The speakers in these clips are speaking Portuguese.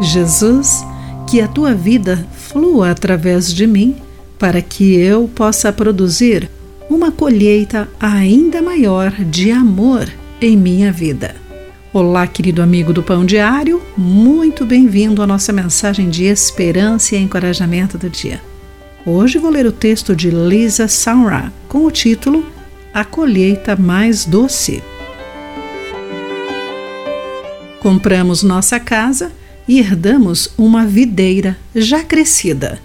Jesus, que a tua vida flua através de mim, para que eu possa produzir uma colheita ainda maior de amor em minha vida. Olá, querido amigo do Pão Diário, muito bem-vindo à nossa mensagem de esperança e encorajamento do dia. Hoje vou ler o texto de Lisa Saura com o título A Colheita Mais Doce. Compramos nossa casa e herdamos uma videira já crescida.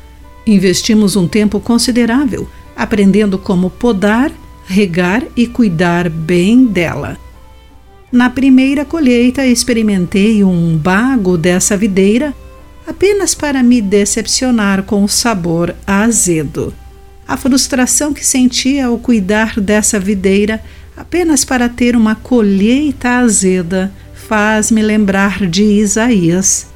Investimos um tempo considerável aprendendo como podar, regar e cuidar bem dela. Na primeira colheita, experimentei um bago dessa videira apenas para me decepcionar com o sabor azedo. A frustração que senti ao cuidar dessa videira apenas para ter uma colheita azeda faz-me lembrar de Isaías.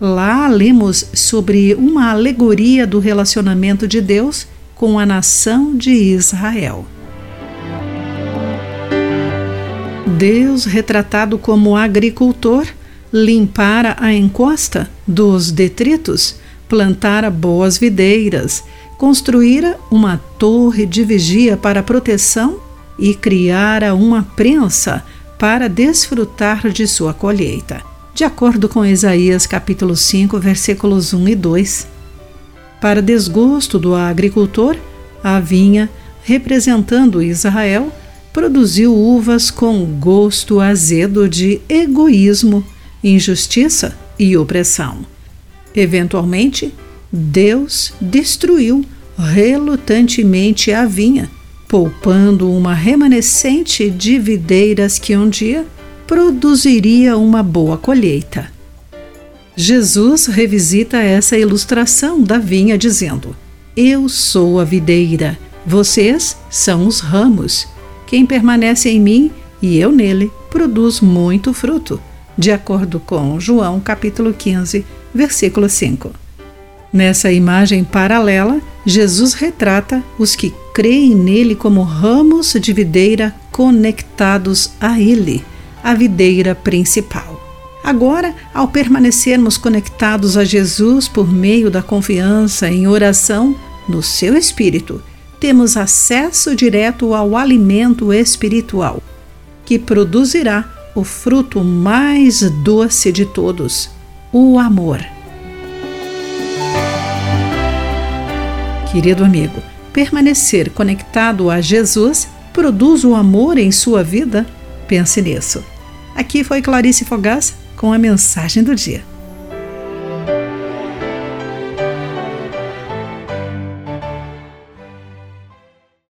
Lá lemos sobre uma alegoria do relacionamento de Deus com a nação de Israel. Deus, retratado como agricultor, limpara a encosta dos detritos, plantara boas videiras, construíra uma torre de vigia para proteção e criara uma prensa para desfrutar de sua colheita, de acordo com Isaías capítulo 5, versículos 1 e 2. Para desgosto do agricultor, a vinha, representando Israel, produziu uvas com gosto azedo de egoísmo, injustiça e opressão. Eventualmente, Deus destruiu relutantemente a vinha poupando uma remanescente de videiras que um dia produziria uma boa colheita. Jesus revisita essa ilustração da vinha dizendo: Eu sou a videira, vocês são os ramos. Quem permanece em mim e eu nele produz muito fruto, de acordo com João capítulo 15, versículo 5. Nessa imagem paralela, Jesus retrata os que creem nele como ramos de videira conectados a ele, a videira principal. Agora, ao permanecermos conectados a Jesus por meio da confiança em oração no seu espírito, temos acesso direto ao alimento espiritual, que produzirá o fruto mais doce de todos, o amor. Querido amigo, permanecer conectado a Jesus produz o amor em sua vida? Pense nisso. Aqui foi Clarice Fogaça com a mensagem do dia.